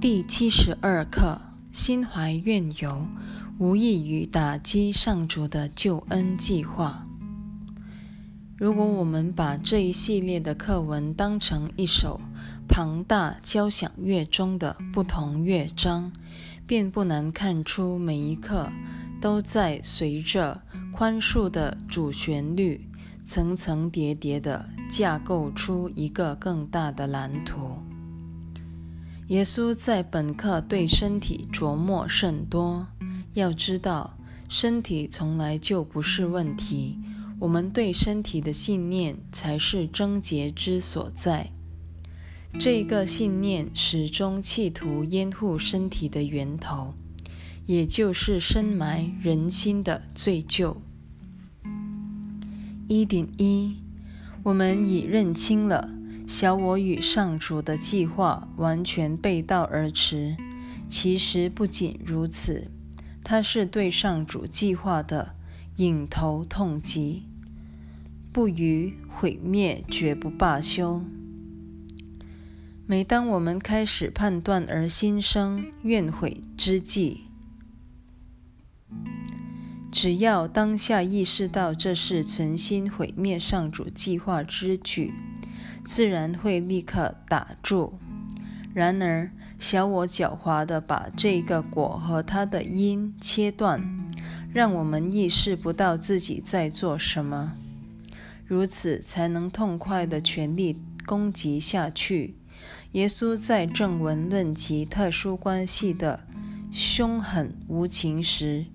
第七十二课：心怀怨尤，无异于打击上主的救恩计划。如果我们把这一系列的课文当成一首庞大交响乐中的不同乐章，便不难看出每一课都在随着宽恕的主旋律，层层叠叠地架构出一个更大的蓝图。耶稣在本课对身体琢磨甚多。要知道，身体从来就不是问题，我们对身体的信念才是症结之所在。这个信念始终企图掩护身体的源头，也就是深埋人心的罪疚。一点一，我们已认清了。小我与上主的计划完全背道而驰。其实不仅如此，它是对上主计划的引头痛击，不予毁灭，绝不罢休。每当我们开始判断而心生怨悔之际，只要当下意识到这是存心毁灭上主计划之举。自然会立刻打住。然而，小我狡猾地把这个果和它的因切断，让我们意识不到自己在做什么，如此才能痛快地全力攻击下去。耶稣在正文论及特殊关系的凶狠无情时，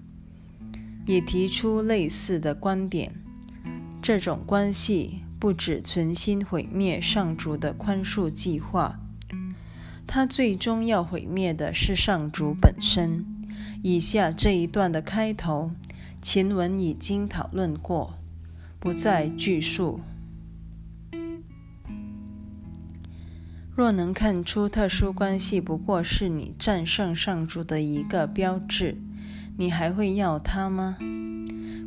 也提出类似的观点。这种关系。不止存心毁灭上主的宽恕计划，他最终要毁灭的是上主本身。以下这一段的开头，前文已经讨论过，不再赘述。若能看出特殊关系不过是你战胜上主的一个标志，你还会要它吗？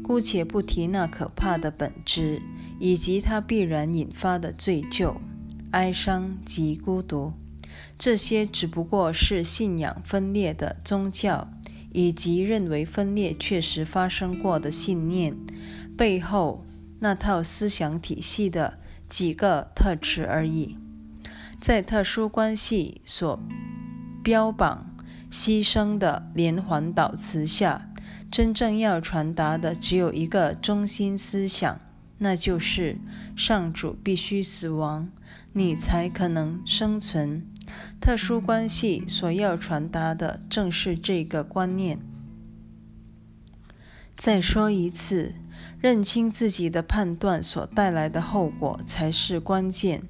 姑且不提那可怕的本质。以及它必然引发的罪疚、哀伤及孤独，这些只不过是信仰分裂的宗教以及认为分裂确实发生过的信念背后那套思想体系的几个特质而已。在特殊关系所标榜牺牲的连环导词下，真正要传达的只有一个中心思想。那就是上主必须死亡，你才可能生存。特殊关系所要传达的正是这个观念。再说一次，认清自己的判断所带来的后果才是关键，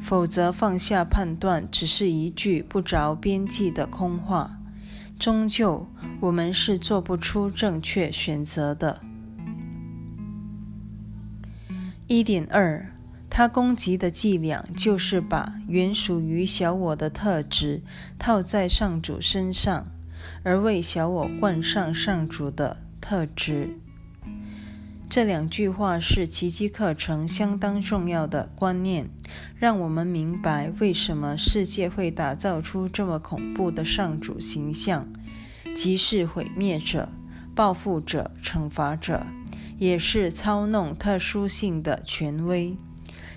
否则放下判断只是一句不着边际的空话。终究，我们是做不出正确选择的。一点二，他攻击的伎俩就是把原属于小我的特质套在上主身上，而为小我冠上上主的特质。这两句话是奇迹课程相当重要的观念，让我们明白为什么世界会打造出这么恐怖的上主形象，即是毁灭者、报复者、惩罚者。也是操弄特殊性的权威，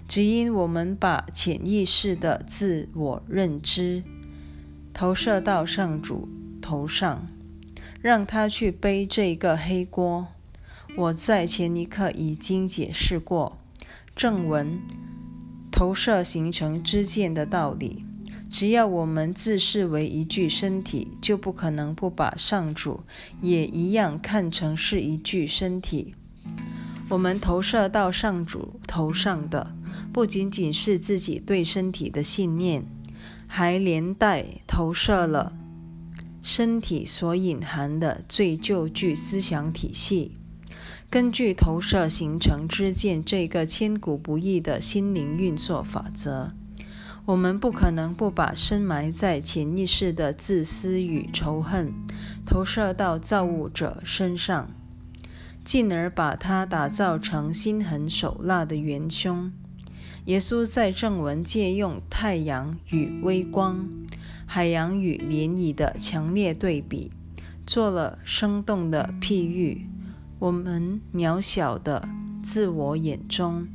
只因我们把潜意识的自我认知投射到上主头上，让他去背这个黑锅。我在前一刻已经解释过正文投射形成之见的道理。只要我们自视为一具身体，就不可能不把上主也一样看成是一具身体。我们投射到上主头上的，不仅仅是自己对身体的信念，还连带投射了身体所隐含的最旧具思想体系。根据投射形成之见这个千古不易的心灵运作法则，我们不可能不把深埋在潜意识的自私与仇恨投射到造物者身上。进而把它打造成心狠手辣的元凶。耶稣在正文借用太阳与微光，海洋与涟漪的强烈对比，做了生动的譬喻。我们渺小的自我眼中，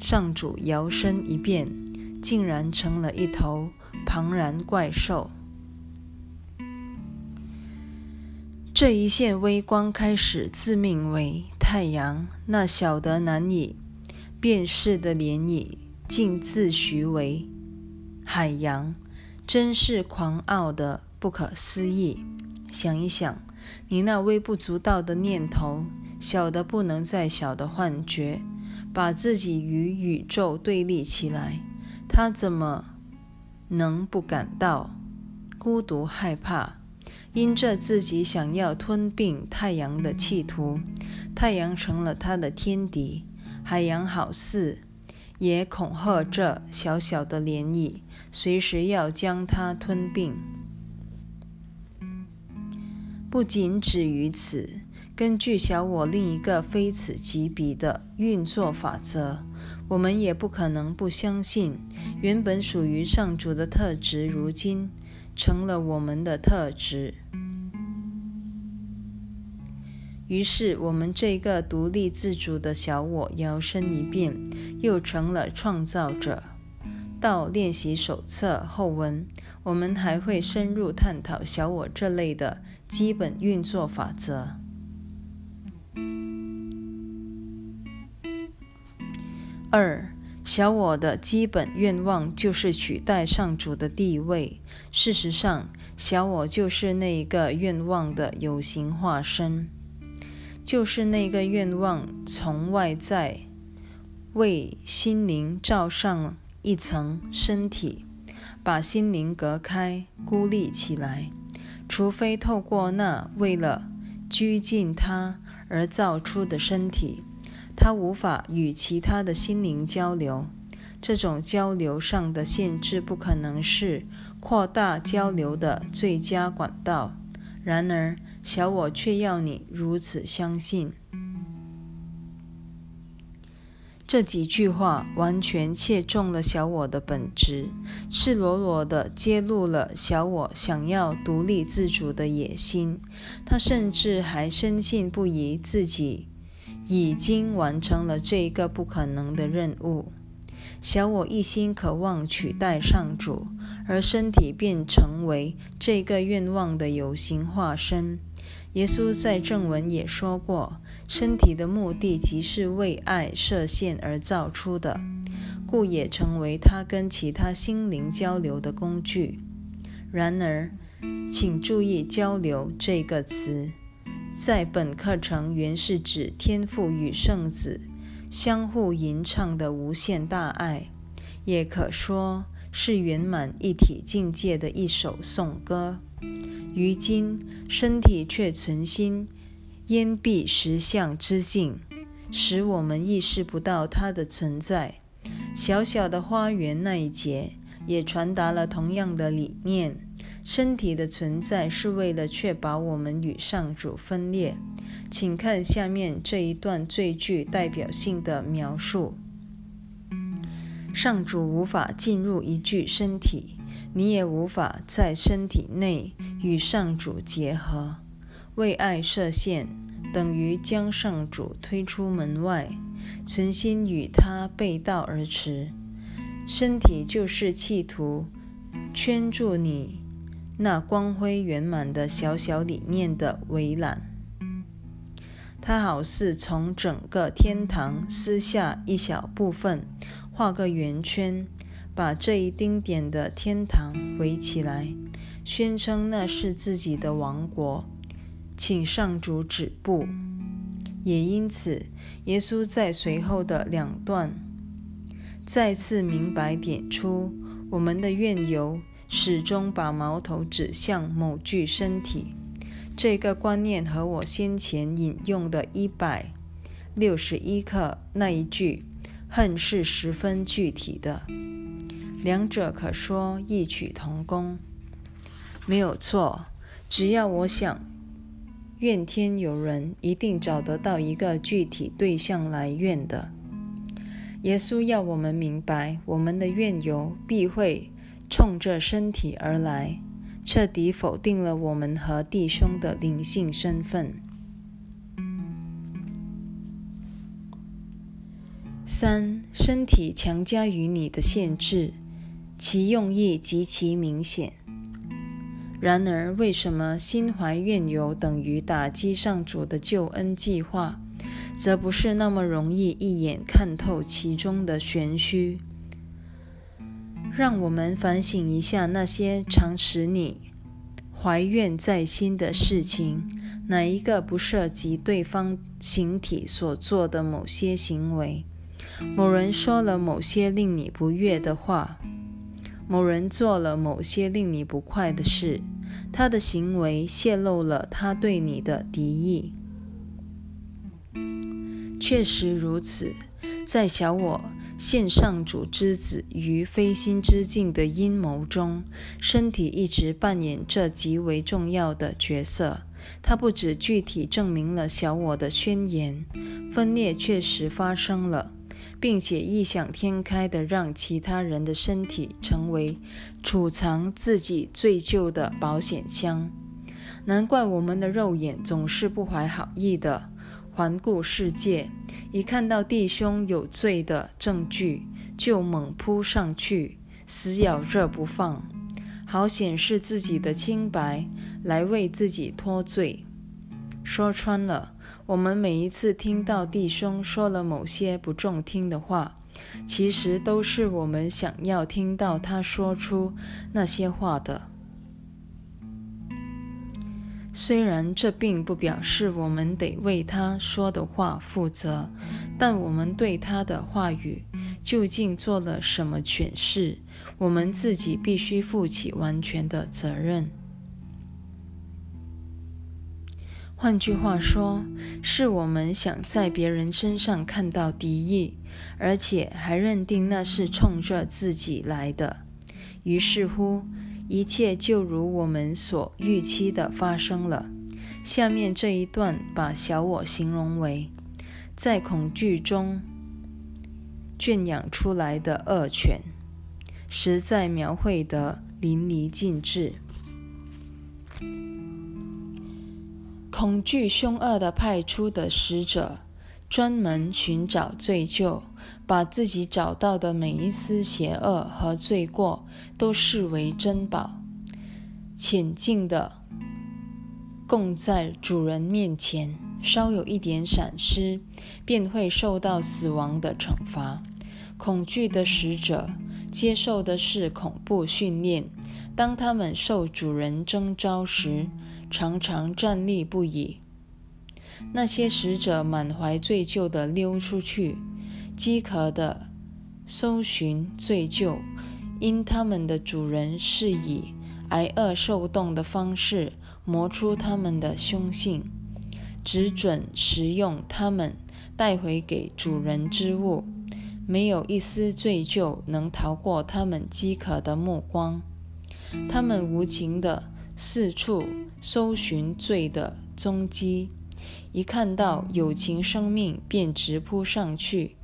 上主摇身一变，竟然成了一头庞然怪兽。这一线微光开始自命为太阳，那小得难以辨识的涟漪竟自诩为海洋，真是狂傲的不可思议。想一想，你那微不足道的念头，小的不能再小的幻觉，把自己与宇宙对立起来，他怎么能不感到孤独害怕？因着自己想要吞并太阳的企图，太阳成了他的天敌。海洋好似也恐吓着小小的涟漪，随时要将它吞并。不仅止于此，根据小我另一个非此即彼的运作法则，我们也不可能不相信，原本属于上主的特质，如今成了我们的特质。于是，我们这个独立自主的小我摇身一变，又成了创造者。到练习手册后文，我们还会深入探讨小我这类的基本运作法则。二，小我的基本愿望就是取代上主的地位。事实上，小我就是那一个愿望的有形化身。就是那个愿望，从外在为心灵罩上一层身体，把心灵隔开、孤立起来。除非透过那为了拘禁它而造出的身体，他无法与其他的心灵交流。这种交流上的限制，不可能是扩大交流的最佳管道。然而，小我却要你如此相信。这几句话完全切中了小我的本质，赤裸裸地揭露了小我想要独立自主的野心。他甚至还深信不疑自己已经完成了这一个不可能的任务。小我一心渴望取代上主，而身体便成为这个愿望的有形化身。耶稣在正文也说过，身体的目的即是为爱设限而造出的，故也成为他跟其他心灵交流的工具。然而，请注意“交流”这个词，在本课程原是指天父与圣子相互吟唱的无限大爱，也可说是圆满一体境界的一首颂歌。于今，身体却存心掩蔽实相之境，使我们意识不到它的存在。小小的花园那一节也传达了同样的理念：身体的存在是为了确保我们与上主分裂。请看下面这一段最具代表性的描述：上主无法进入一具身体。你也无法在身体内与上主结合，为爱设限等于将上主推出门外，存心与他背道而驰。身体就是企图圈住你那光辉圆满的小小理念的围栏，它好似从整个天堂撕下一小部分，画个圆圈。把这一丁点的天堂围起来，宣称那是自己的王国，请上主止步。也因此，耶稣在随后的两段再次明白点出，我们的怨尤始终把矛头指向某具身体。这个观念和我先前引用的一百六十一课那一句“恨”是十分具体的。两者可说异曲同工，没有错。只要我想，怨天尤人，一定找得到一个具体对象来怨的。耶稣要我们明白，我们的怨尤必会冲着身体而来。彻底否定了我们和弟兄的灵性身份。三，身体强加于你的限制，其用意极其明显。然而，为什么心怀怨尤等于打击上主的救恩计划，则不是那么容易一眼看透其中的玄虚？让我们反省一下那些常使你怀怨在心的事情，哪一个不涉及对方形体所做的某些行为？某人说了某些令你不悦的话，某人做了某些令你不快的事。他的行为泄露了他对你的敌意。确实如此，在小我献上主之子于非心之境的阴谋中，身体一直扮演着极为重要的角色。它不止具体证明了小我的宣言，分裂确实发生了。并且异想天开地让其他人的身体成为储藏自己罪疚的保险箱。难怪我们的肉眼总是不怀好意的环顾世界，一看到弟兄有罪的证据，就猛扑上去，死咬着不放，好显示自己的清白，来为自己脱罪。说穿了。我们每一次听到弟兄说了某些不中听的话，其实都是我们想要听到他说出那些话的。虽然这并不表示我们得为他说的话负责，但我们对他的话语究竟做了什么诠释，我们自己必须负起完全的责任。换句话说，是我们想在别人身上看到敌意，而且还认定那是冲着自己来的。于是乎，一切就如我们所预期的发生了。下面这一段把小我形容为在恐惧中圈养出来的恶犬，实在描绘得淋漓尽致。恐惧凶恶的派出的使者，专门寻找罪疚，把自己找到的每一丝邪恶和罪过都视为珍宝，浅静的供在主人面前。稍有一点闪失，便会受到死亡的惩罚。恐惧的使者接受的是恐怖训练，当他们受主人征召时。常常站立不已。那些使者满怀罪疚地溜出去，饥渴的搜寻罪疚，因他们的主人是以挨饿受冻的方式磨出他们的凶性，只准食用他们带回给主人之物，没有一丝罪疚能逃过他们饥渴的目光。他们无情地。四处搜寻罪的踪迹，一看到有情生命便直扑上去，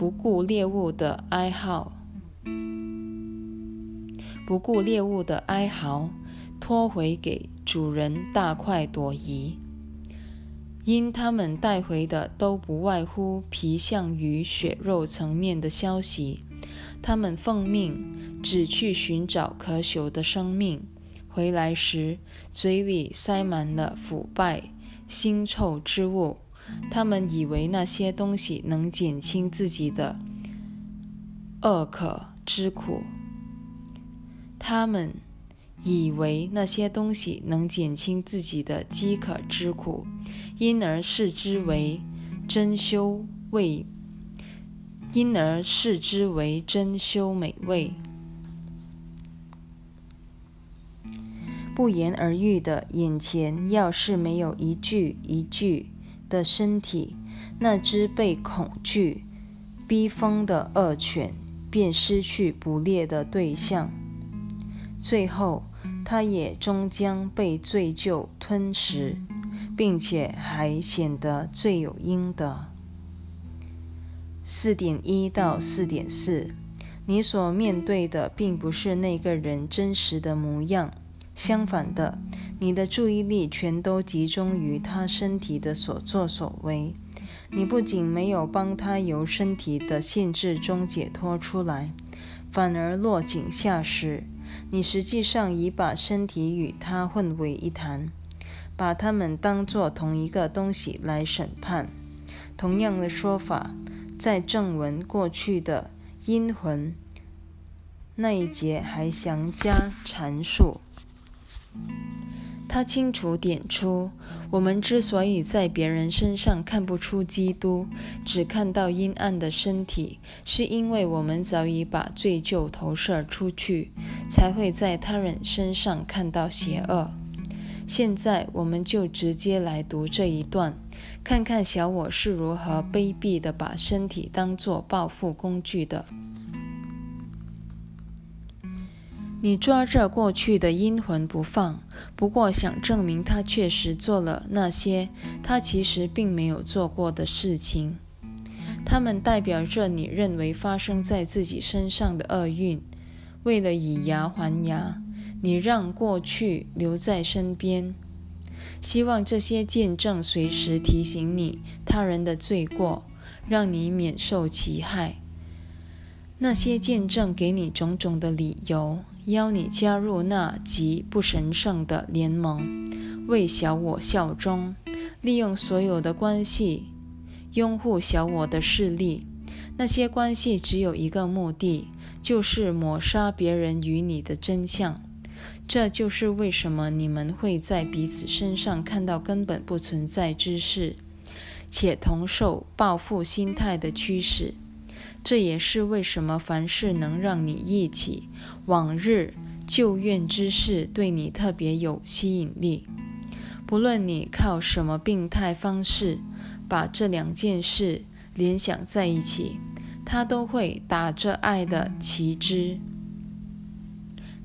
不顾猎物的哀嚎，不顾猎物的哀嚎，拖回给主人大快朵颐。因他们带回的都不外乎皮相与血肉层面的消息，他们奉命只去寻找可朽的生命。回来时，嘴里塞满了腐败、腥臭之物。他们以为那些东西能减轻自己的饿渴之苦。他们以为那些东西能减轻自己的饥渴之苦，因而视之为珍馐味，因而视之为珍馐美味。不言而喻的眼前，要是没有一句一句的身体，那只被恐惧逼疯的恶犬便失去捕猎的对象，最后它也终将被罪疚吞食，并且还显得罪有应得。四点一到四点四，你所面对的并不是那个人真实的模样。相反的，你的注意力全都集中于他身体的所作所为。你不仅没有帮他由身体的限制中解脱出来，反而落井下石。你实际上已把身体与他混为一谈，把他们当作同一个东西来审判。同样的说法，在正文过去的阴魂那一节还详加阐述。他清楚点出，我们之所以在别人身上看不出基督，只看到阴暗的身体，是因为我们早已把罪疚投射出去，才会在他人身上看到邪恶。现在，我们就直接来读这一段，看看小我是如何卑鄙地把身体当作报复工具的。你抓着过去的阴魂不放，不过想证明他确实做了那些他其实并没有做过的事情。他们代表着你认为发生在自己身上的厄运。为了以牙还牙，你让过去留在身边，希望这些见证随时提醒你他人的罪过，让你免受其害。那些见证给你种种的理由。邀你加入那极不神圣的联盟，为小我效忠，利用所有的关系拥护小我的势力。那些关系只有一个目的，就是抹杀别人与你的真相。这就是为什么你们会在彼此身上看到根本不存在之事，且同受报复心态的驱使。这也是为什么凡事能让你忆起往日旧怨之事，对你特别有吸引力。不论你靠什么病态方式把这两件事联想在一起，它都会打着爱的旗帜。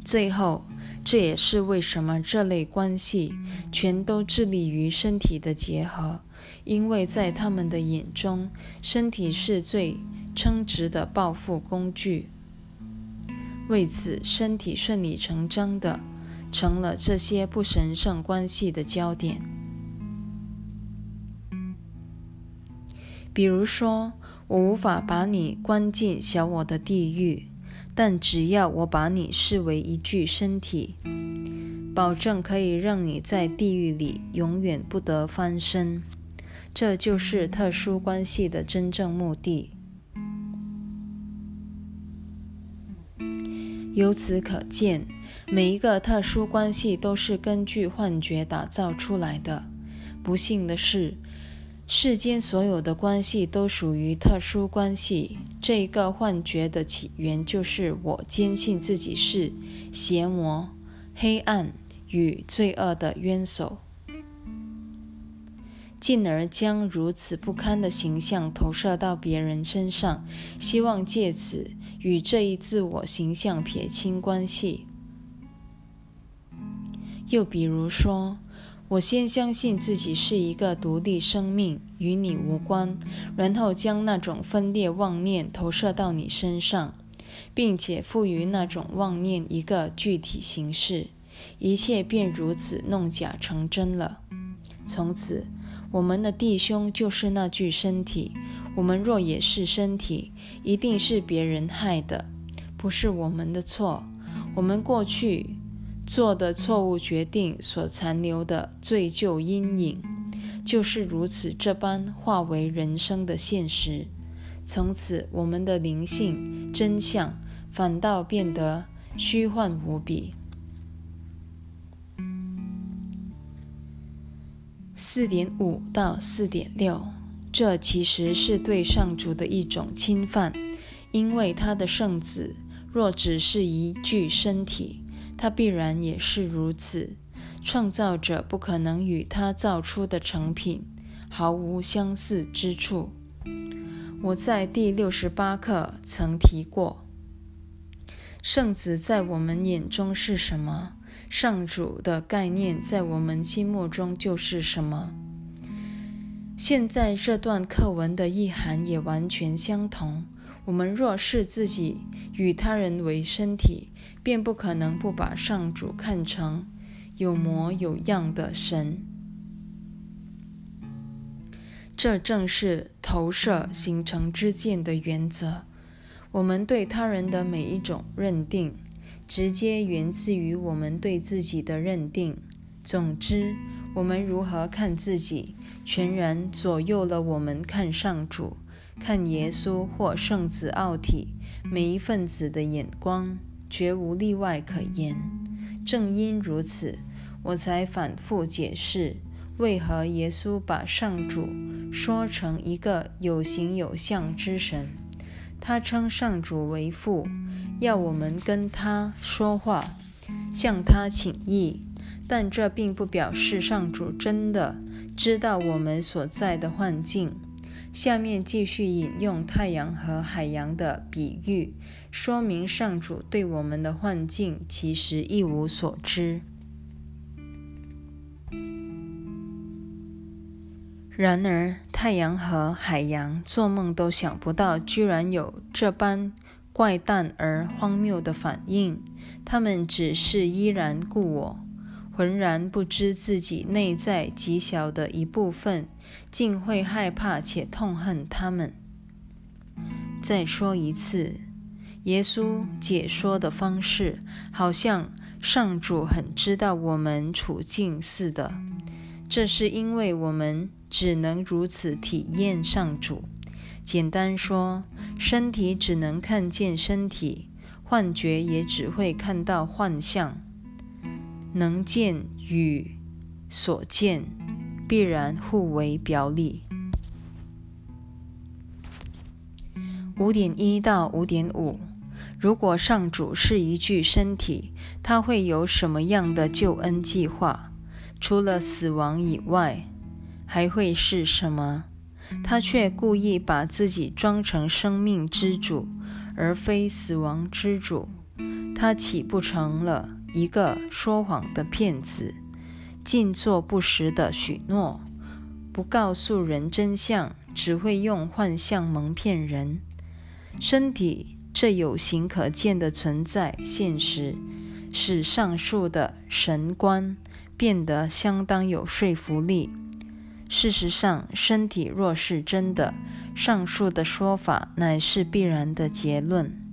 最后，这也是为什么这类关系全都致力于身体的结合，因为在他们的眼中，身体是最。称职的报复工具，为此，身体顺理成章的成了这些不神圣关系的焦点。比如说，我无法把你关进小我的地狱，但只要我把你视为一具身体，保证可以让你在地狱里永远不得翻身。这就是特殊关系的真正目的。由此可见，每一个特殊关系都是根据幻觉打造出来的。不幸的是，世间所有的关系都属于特殊关系。这一个幻觉的起源就是我坚信自己是邪魔、黑暗与罪恶的冤首，进而将如此不堪的形象投射到别人身上，希望借此。与这一自我形象撇清关系。又比如说，我先相信自己是一个独立生命，与你无关，然后将那种分裂妄念投射到你身上，并且赋予那种妄念一个具体形式，一切便如此弄假成真了。从此，我们的弟兄就是那具身体。我们若也是身体，一定是别人害的，不是我们的错。我们过去做的错误决定所残留的罪疚阴影，就是如此这般化为人生的现实。从此，我们的灵性真相反倒变得虚幻无比。四点五到四点六。这其实是对上主的一种侵犯，因为他的圣子若只是一具身体，他必然也是如此。创造者不可能与他造出的成品毫无相似之处。我在第六十八课曾提过，圣子在我们眼中是什么，上主的概念在我们心目中就是什么。现在这段课文的意涵也完全相同。我们若视自己与他人为身体，便不可能不把上主看成有模有样的神。这正是投射形成之见的原则。我们对他人的每一种认定，直接源自于我们对自己的认定。总之，我们如何看自己，全然左右了我们看上主、看耶稣或圣子奥体每一份子的眼光，绝无例外可言。正因如此，我才反复解释。为何耶稣把上主说成一个有形有相之神？他称上主为父，要我们跟他说话，向他请意。但这并不表示上主真的知道我们所在的幻境。下面继续引用太阳和海洋的比喻，说明上主对我们的幻境其实一无所知。然而，太阳和海洋做梦都想不到，居然有这般怪诞而荒谬的反应。他们只是依然故我，浑然不知自己内在极小的一部分，竟会害怕且痛恨他们。再说一次，耶稣解说的方式，好像上主很知道我们处境似的。这是因为我们。只能如此体验上主。简单说，身体只能看见身体，幻觉也只会看到幻象。能见与所见必然互为表里。五点一到五点五，如果上主是一具身体，他会有什么样的救恩计划？除了死亡以外？还会是什么？他却故意把自己装成生命之主，而非死亡之主。他岂不成了一个说谎的骗子，尽做不实的许诺，不告诉人真相，只会用幻象蒙骗人？身体这有形可见的存在现实，使上述的神观变得相当有说服力。事实上，身体若是真的，上述的说法乃是必然的结论。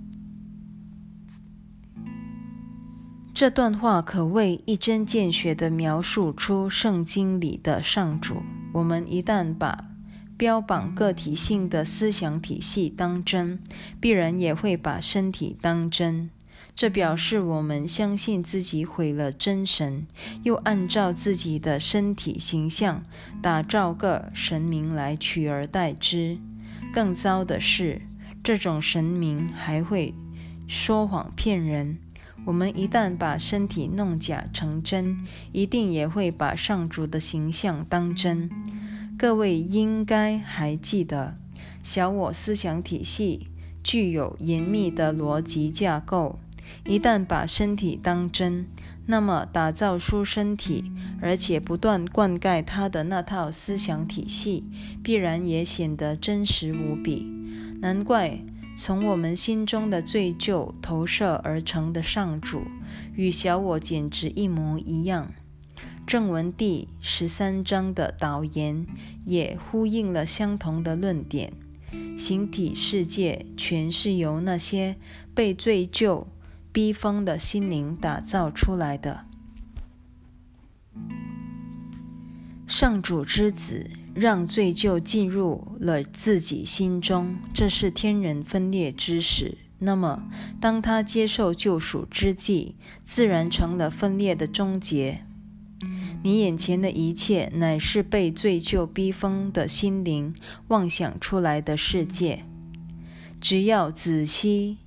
这段话可谓一针见血地描述出圣经里的上主。我们一旦把标榜个体性的思想体系当真，必然也会把身体当真。这表示我们相信自己毁了真神，又按照自己的身体形象打造个神明来取而代之。更糟的是，这种神明还会说谎骗人。我们一旦把身体弄假成真，一定也会把上主的形象当真。各位应该还记得，小我思想体系具有严密的逻辑架构。一旦把身体当真，那么打造出身体，而且不断灌溉它的那套思想体系，必然也显得真实无比。难怪从我们心中的罪疚投射而成的上主，与小我简直一模一样。正文第十三章的导言也呼应了相同的论点：形体世界全是由那些被罪疚。逼疯的心灵打造出来的上主之子，让罪疚进入了自己心中，这是天人分裂之始。那么，当他接受救赎之际，自然成了分裂的终结。你眼前的一切，乃是被罪疚逼疯的心灵妄想出来的世界。只要仔细。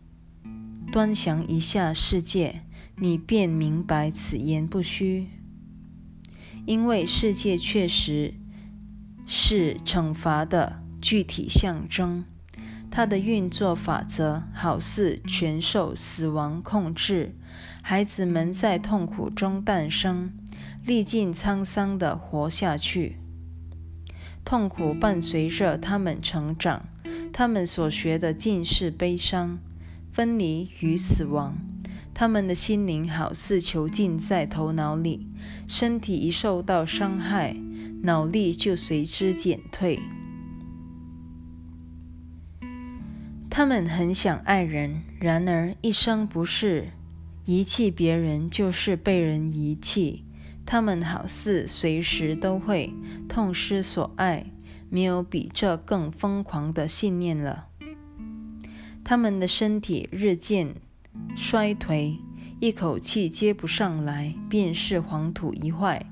端详一下世界，你便明白此言不虚。因为世界确实是惩罚的具体象征，它的运作法则好似全受死亡控制。孩子们在痛苦中诞生，历尽沧桑地活下去。痛苦伴随着他们成长，他们所学的尽是悲伤。分离与死亡，他们的心灵好似囚禁在头脑里，身体一受到伤害，脑力就随之减退。他们很想爱人，然而一生不是遗弃别人，就是被人遗弃。他们好似随时都会痛失所爱，没有比这更疯狂的信念了。他们的身体日渐。衰颓，一口气接不上来，便是黄土一坏，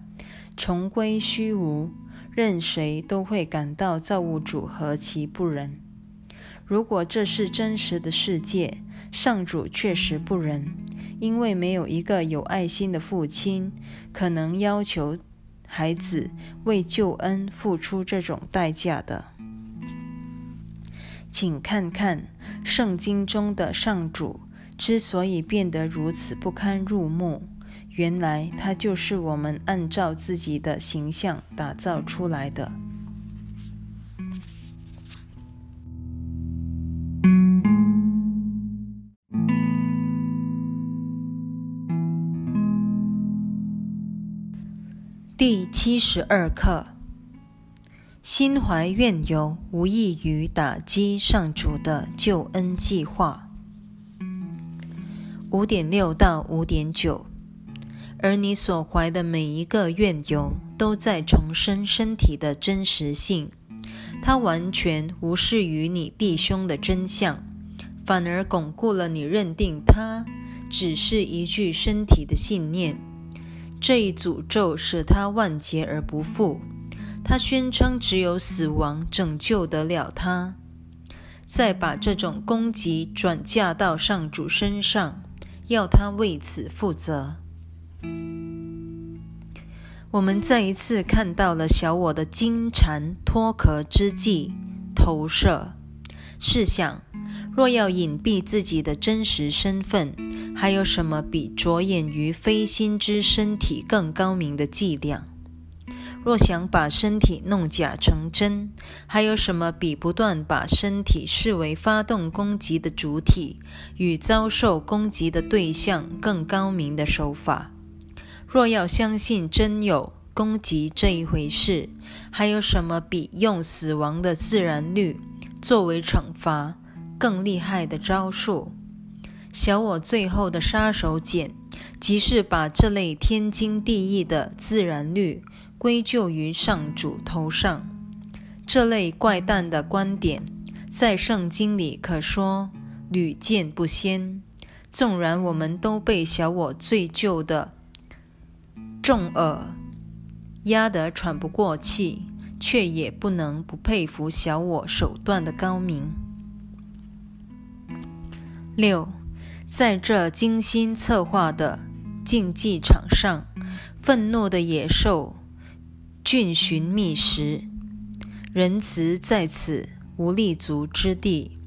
重归虚无。任谁都会感到造物主何其不仁。如果这是真实的世界，上主确实不仁，因为没有一个有爱心的父亲可能要求孩子为救恩付出这种代价的。请看看圣经中的上主。之所以变得如此不堪入目，原来他就是我们按照自己的形象打造出来的。第七十二课：心怀怨尤，无异于打击上主的救恩计划。五点六到五点九，而你所怀的每一个怨尤，都在重申身体的真实性。它完全无视于你弟兄的真相，反而巩固了你认定它只是一具身体的信念。这一诅咒使他万劫而不复。他宣称只有死亡拯救得了他。再把这种攻击转嫁到上主身上。要他为此负责。我们再一次看到了小我的金蝉脱壳之际投射。试想，若要隐蔽自己的真实身份，还有什么比着眼于非心之身体更高明的伎俩？若想把身体弄假成真，还有什么比不断把身体视为发动攻击的主体与遭受攻击的对象更高明的手法？若要相信真有攻击这一回事，还有什么比用死亡的自然律作为惩罚更厉害的招数？小我最后的杀手锏，即是把这类天经地义的自然律。归咎于上主头上，这类怪诞的观点，在圣经里可说屡见不鲜。纵然我们都被小我最旧的重耳压得喘不过气，却也不能不佩服小我手段的高明。六，在这精心策划的竞技场上，愤怒的野兽。菌寻觅食，仁慈在此无立足之地。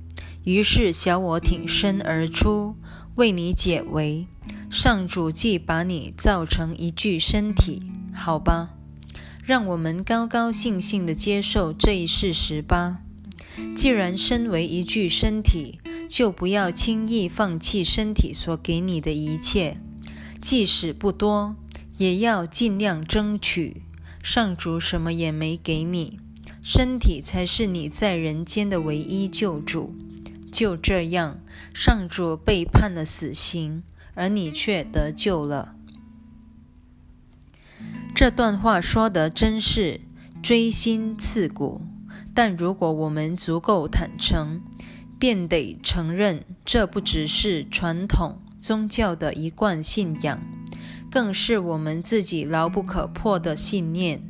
于是小我挺身而出，为你解围。上主既把你造成一具身体，好吧，让我们高高兴兴地接受这一事实吧。既然身为一具身体，就不要轻易放弃身体所给你的一切，即使不多，也要尽量争取。上主什么也没给你，身体才是你在人间的唯一救主。就这样，上主被判了死刑，而你却得救了。这段话说的真是锥心刺骨。但如果我们足够坦诚，便得承认，这不只是传统宗教的一贯信仰。更是我们自己牢不可破的信念。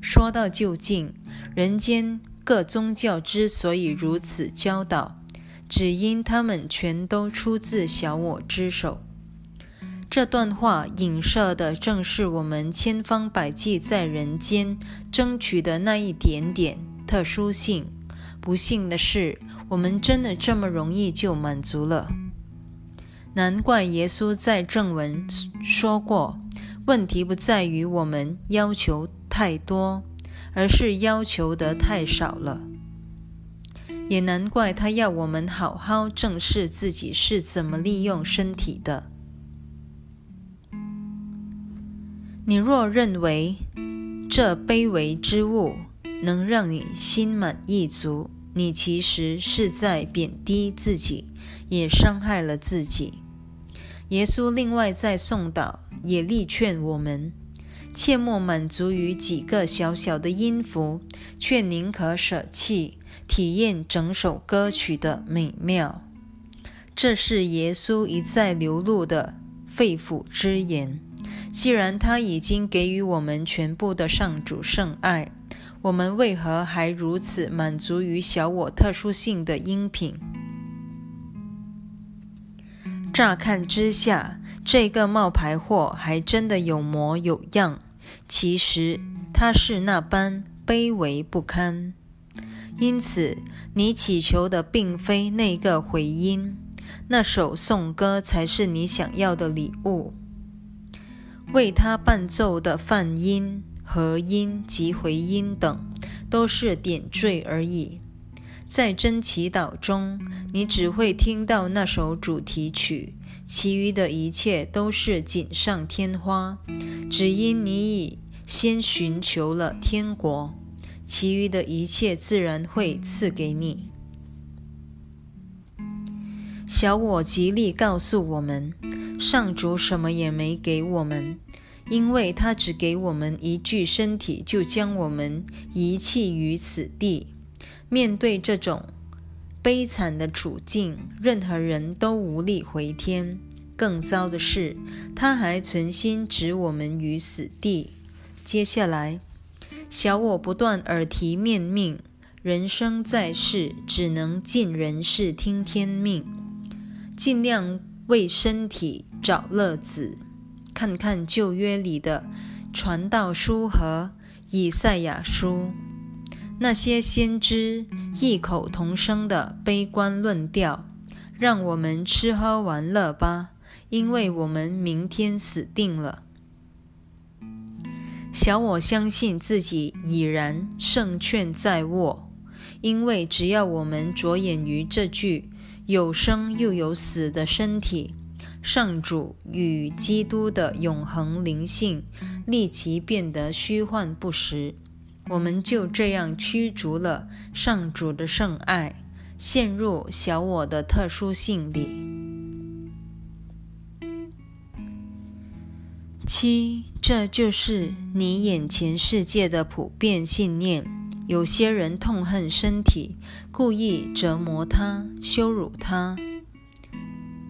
说到究竟，人间各宗教之所以如此教导，只因他们全都出自小我之手。这段话影射的正是我们千方百计在人间争取的那一点点特殊性。不幸的是，我们真的这么容易就满足了。难怪耶稣在正文说过：“问题不在于我们要求太多，而是要求的太少了。”也难怪他要我们好好正视自己是怎么利用身体的。你若认为这卑微之物能让你心满意足，你其实是在贬低自己，也伤害了自己。耶稣另外在颂祷也力劝我们，切莫满足于几个小小的音符，却宁可舍弃体验整首歌曲的美妙。这是耶稣一再流露的肺腑之言。既然他已经给予我们全部的上主圣爱，我们为何还如此满足于小我特殊性的音频？乍看之下，这个冒牌货还真的有模有样。其实他是那般卑微不堪。因此，你祈求的并非那个回音，那首颂歌才是你想要的礼物。为他伴奏的泛音、和音及回音等，都是点缀而已。在真祈祷中，你只会听到那首主题曲，其余的一切都是锦上添花。只因你已先寻求了天国，其余的一切自然会赐给你。小我极力告诉我们，上主什么也没给我们，因为他只给我们一具身体，就将我们遗弃于此地。面对这种悲惨的处境，任何人都无力回天。更糟的是，他还存心置我们于死地。接下来，小我不断耳提面命：人生在世，只能尽人事，听天命，尽量为身体找乐子。看看旧约里的传道书和以赛亚书。那些先知异口同声的悲观论调，让我们吃喝玩乐吧，因为我们明天死定了。小我相信自己已然胜券在握，因为只要我们着眼于这句有生又有死的身体，上主与基督的永恒灵性立即变得虚幻不实。我们就这样驱逐了上主的圣爱，陷入小我的特殊性里。七，这就是你眼前世界的普遍信念。有些人痛恨身体，故意折磨它、羞辱它；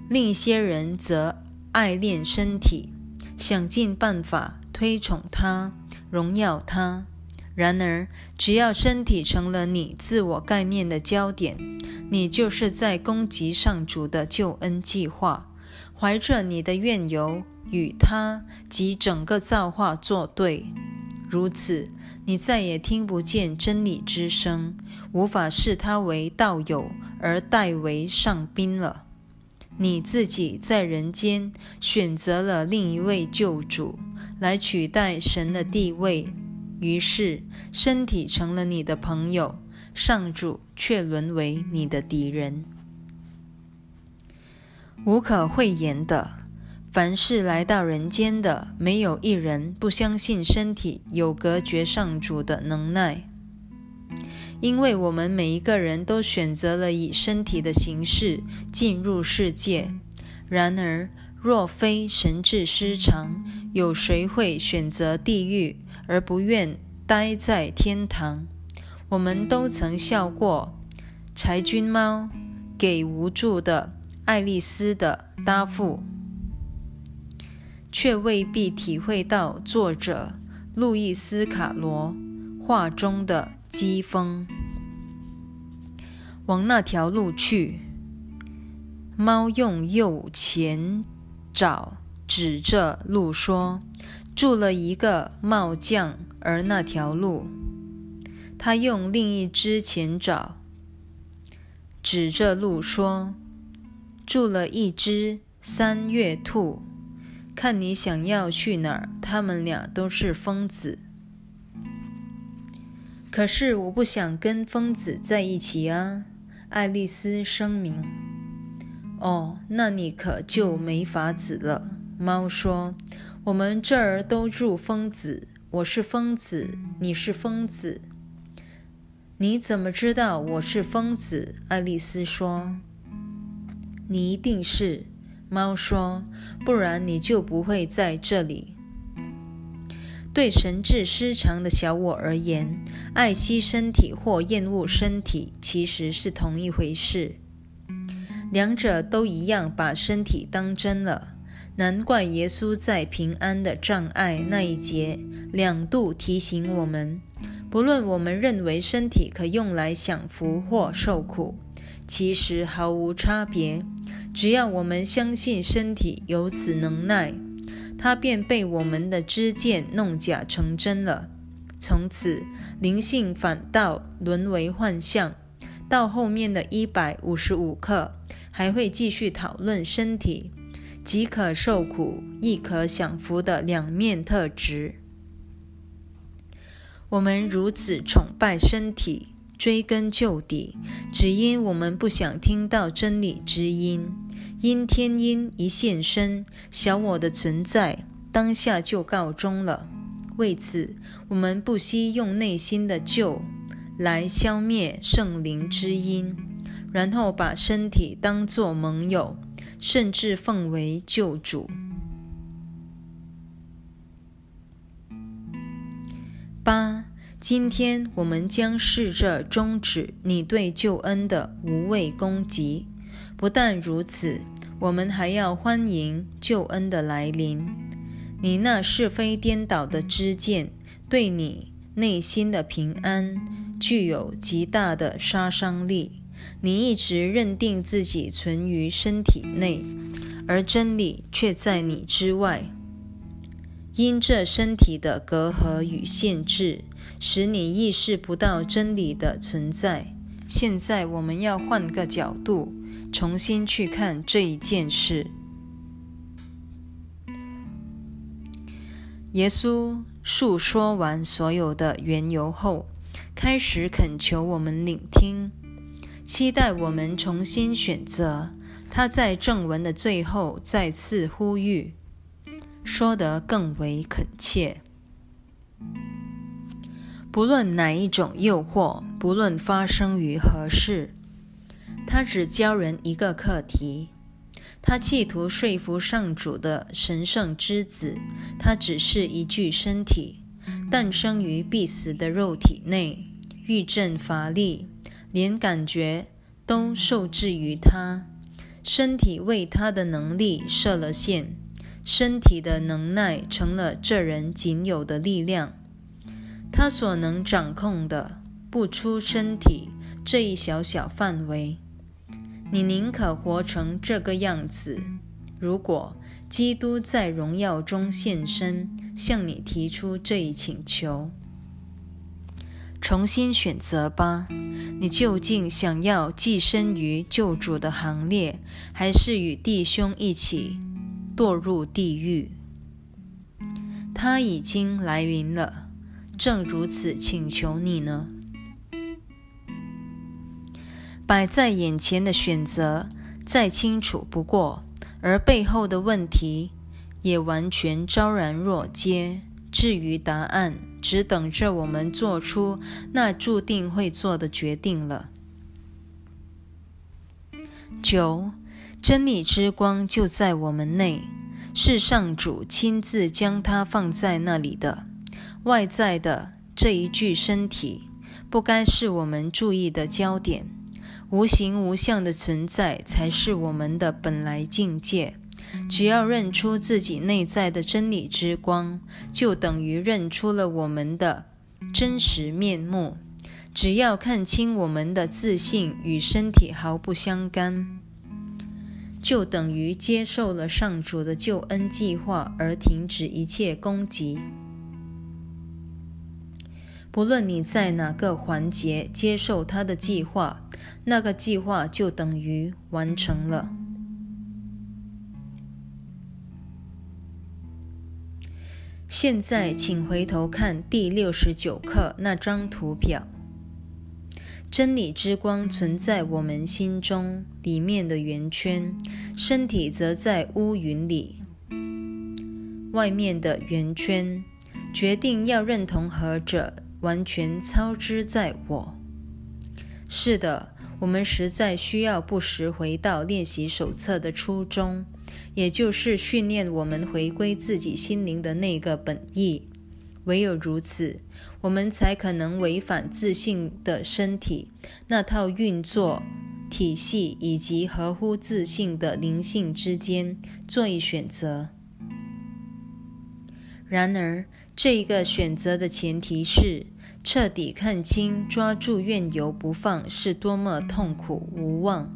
另一些人则爱恋身体，想尽办法推崇它、荣耀它。然而，只要身体成了你自我概念的焦点，你就是在攻击上主的救恩计划，怀着你的怨尤与他及整个造化作对。如此，你再也听不见真理之声，无法视他为道友而代为上宾了。你自己在人间选择了另一位救主来取代神的地位。于是，身体成了你的朋友，上主却沦为你的敌人。无可讳言的，凡是来到人间的，没有一人不相信身体有隔绝上主的能耐，因为我们每一个人都选择了以身体的形式进入世界。然而，若非神智失常，有谁会选择地狱？而不愿待在天堂。我们都曾笑过柴君猫给无助的爱丽丝的答复，却未必体会到作者路易斯·卡罗画中的讥讽。往那条路去，猫用右前爪指着路说。住了一个帽匠，而那条路，他用另一只前爪指着路说：“住了一只三月兔，看你想要去哪儿。”他们俩都是疯子，可是我不想跟疯子在一起啊！爱丽丝声明。“哦，那你可就没法子了。”猫说。我们这儿都住疯子，我是疯子，你是疯子。你怎么知道我是疯子？爱丽丝说：“你一定是。”猫说：“不然你就不会在这里。”对神志失常的小我而言，爱惜身体或厌恶身体其实是同一回事，两者都一样把身体当真了。难怪耶稣在平安的障碍那一节两度提醒我们：不论我们认为身体可用来享福或受苦，其实毫无差别。只要我们相信身体有此能耐。它便被我们的知见弄假成真了，从此灵性反倒沦为幻象。到后面的一百五十五课，还会继续讨论身体即可受苦亦可享福的两面特质。我们如此崇拜身体，追根究底，只因我们不想听到真理之音。因天音一现身，小我的存在当下就告终了。为此，我们不惜用内心的旧来消灭圣灵之音，然后把身体当作盟友，甚至奉为救主。八，今天我们将试着终止你对救恩的无谓攻击。不但如此，我们还要欢迎救恩的来临。你那是非颠倒的知见，对你内心的平安具有极大的杀伤力。你一直认定自己存于身体内，而真理却在你之外。因这身体的隔阂与限制，使你意识不到真理的存在。现在，我们要换个角度。重新去看这一件事。耶稣述说完所有的缘由后，开始恳求我们聆听，期待我们重新选择。他在正文的最后再次呼吁，说得更为恳切：不论哪一种诱惑，不论发生于何事。他只教人一个课题，他企图说服上主的神圣之子，他只是一具身体，诞生于必死的肉体内，欲振乏力，连感觉都受制于他，身体为他的能力设了限，身体的能耐成了这人仅有的力量，他所能掌控的不出身体这一小小范围。你宁可活成这个样子？如果基督在荣耀中现身，向你提出这一请求，重新选择吧。你究竟想要寄身于救主的行列，还是与弟兄一起堕入地狱？他已经来临了，正如此请求你呢。摆在眼前的选择再清楚不过，而背后的问题也完全昭然若揭。至于答案，只等着我们做出那注定会做的决定了。九，真理之光就在我们内，是上主亲自将它放在那里的。外在的这一具身体，不该是我们注意的焦点。无形无相的存在才是我们的本来境界。只要认出自己内在的真理之光，就等于认出了我们的真实面目。只要看清我们的自信与身体毫不相干，就等于接受了上主的救恩计划，而停止一切攻击。不论你在哪个环节接受他的计划，那个计划就等于完成了。现在，请回头看第六十九课那张图表。真理之光存在我们心中里面的圆圈，身体则在乌云里。外面的圆圈，决定要认同何者，完全操之在我。是的，我们实在需要不时回到练习手册的初衷，也就是训练我们回归自己心灵的那个本意。唯有如此，我们才可能违反自信的身体那套运作。体系以及合乎自信的灵性之间做一选择。然而，这一个选择的前提是彻底看清、抓住怨由不放是多么痛苦无望，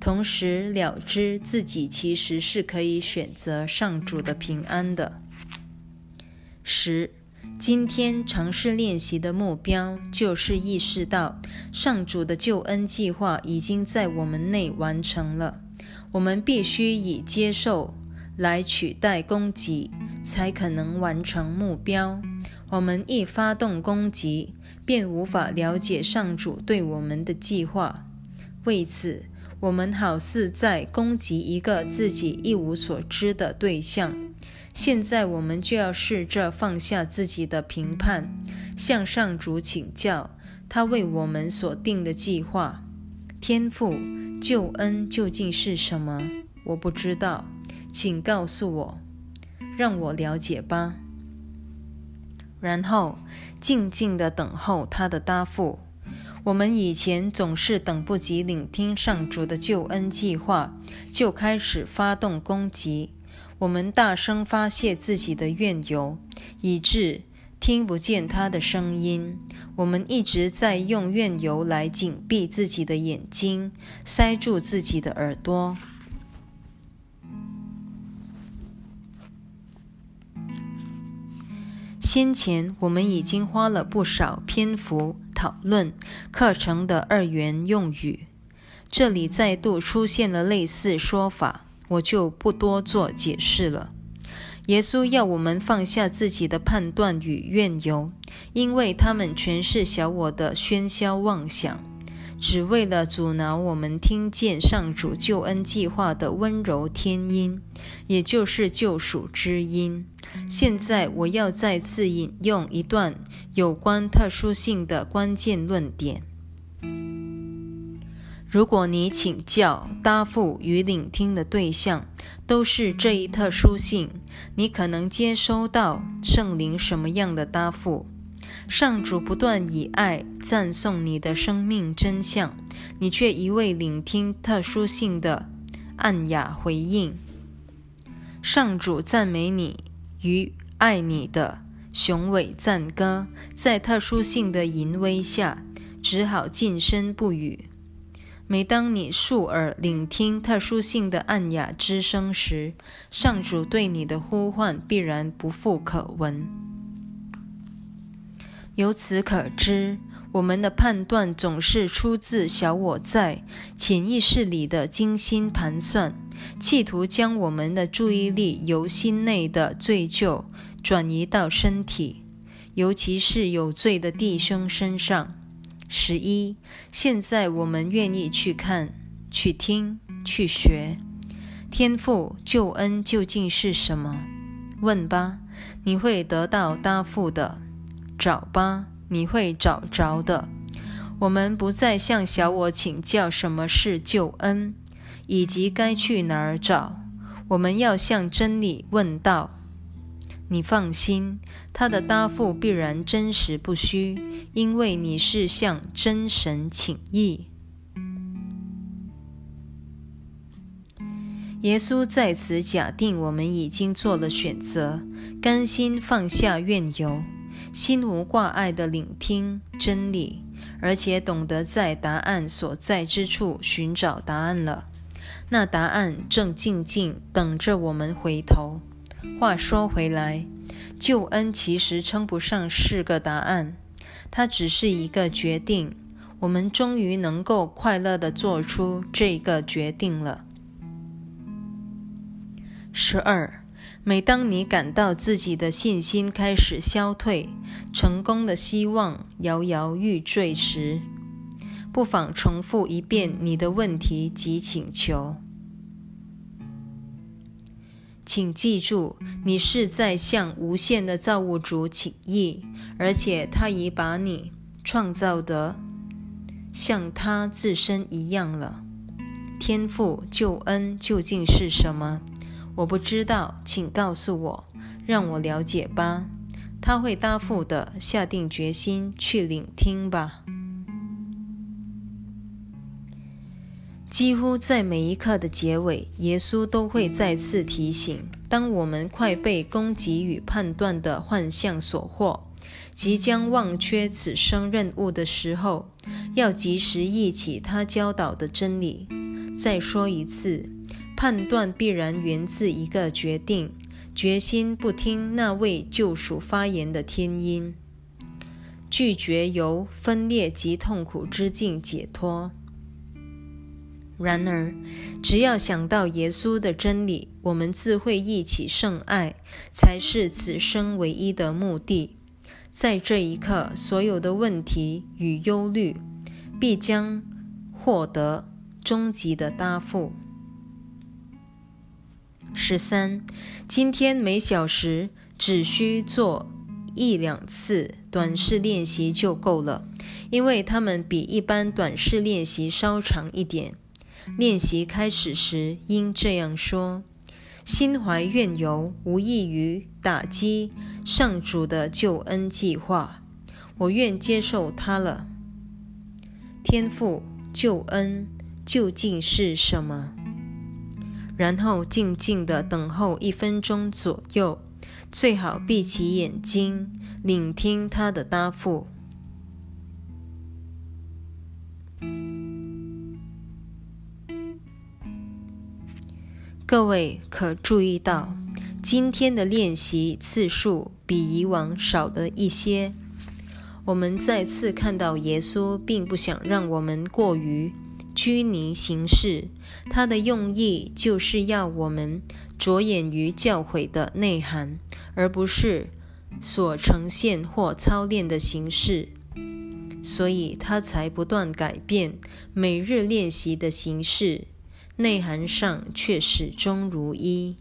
同时了知自己其实是可以选择上主的平安的。十。今天尝试练习的目标，就是意识到上主的救恩计划已经在我们内完成了。我们必须以接受来取代攻击，才可能完成目标。我们一发动攻击，便无法了解上主对我们的计划。为此，我们好似在攻击一个自己一无所知的对象。现在我们就要试着放下自己的评判，向上主请教他为我们所定的计划。天赋救恩究竟是什么？我不知道，请告诉我，让我了解吧。然后静静的等候他的答复。我们以前总是等不及聆听上主的救恩计划，就开始发动攻击。我们大声发泄自己的怨尤，以致听不见他的声音。我们一直在用怨尤来紧闭自己的眼睛，塞住自己的耳朵。先前我们已经花了不少篇幅讨论课程的二元用语，这里再度出现了类似说法。我就不多做解释了。耶稣要我们放下自己的判断与怨尤，因为他们全是小我的喧嚣妄想，只为了阻挠我们听见上主救恩计划的温柔天音，也就是救赎之音。现在我要再次引用一段有关特殊性的关键论点。如果你请教、答复与聆听的对象都是这一特殊性，你可能接收到圣灵什么样的答复？上主不断以爱赞颂你的生命真相，你却一味聆听特殊性的暗哑回应。上主赞美你与爱你的雄伟赞歌，在特殊性的淫威下，只好静声不语。每当你竖耳聆听特殊性的暗哑之声时，上主对你的呼唤必然不复可闻。由此可知，我们的判断总是出自小我在潜意识里的精心盘算，企图将我们的注意力由心内的罪疚转移到身体，尤其是有罪的弟兄身上。十一，现在我们愿意去看、去听、去学。天赋救恩究竟是什么？问吧，你会得到答复的；找吧，你会找着的。我们不再向小我请教什么是救恩，以及该去哪儿找。我们要向真理问道。你放心，他的答复必然真实不虚，因为你是向真神请意。耶稣在此假定我们已经做了选择，甘心放下怨尤，心无挂碍的聆听真理，而且懂得在答案所在之处寻找答案了。那答案正静静等着我们回头。话说回来，救恩其实称不上是个答案，它只是一个决定。我们终于能够快乐地做出这个决定了。十二，每当你感到自己的信心开始消退，成功的希望摇摇欲坠时，不妨重复一遍你的问题及请求。请记住，你是在向无限的造物主请意，而且他已把你创造的像他自身一样了。天赋救恩究竟是什么？我不知道，请告诉我，让我了解吧。他会答复的，下定决心去聆听吧。几乎在每一课的结尾，耶稣都会再次提醒：当我们快被攻击与判断的幻象所惑，即将忘却此生任务的时候，要及时忆起他教导的真理。再说一次，判断必然源自一个决定，决心不听那位救赎发言的天音，拒绝由分裂及痛苦之境解脱。然而，只要想到耶稣的真理，我们自会忆起圣爱，才是此生唯一的目的。在这一刻，所有的问题与忧虑必将获得终极的答复。十三，今天每小时只需做一两次短式练习就够了，因为它们比一般短式练习稍长一点。练习开始时，应这样说：“心怀怨尤，无异于打击上主的救恩计划。我愿接受它了。天赋救恩究竟是什么？”然后静静的等候一分钟左右，最好闭起眼睛，聆听他的答复。各位可注意到，今天的练习次数比以往少了一些。我们再次看到，耶稣并不想让我们过于拘泥形式，它的用意就是要我们着眼于教诲的内涵，而不是所呈现或操练的形式。所以，他才不断改变每日练习的形式。内涵上却始终如一。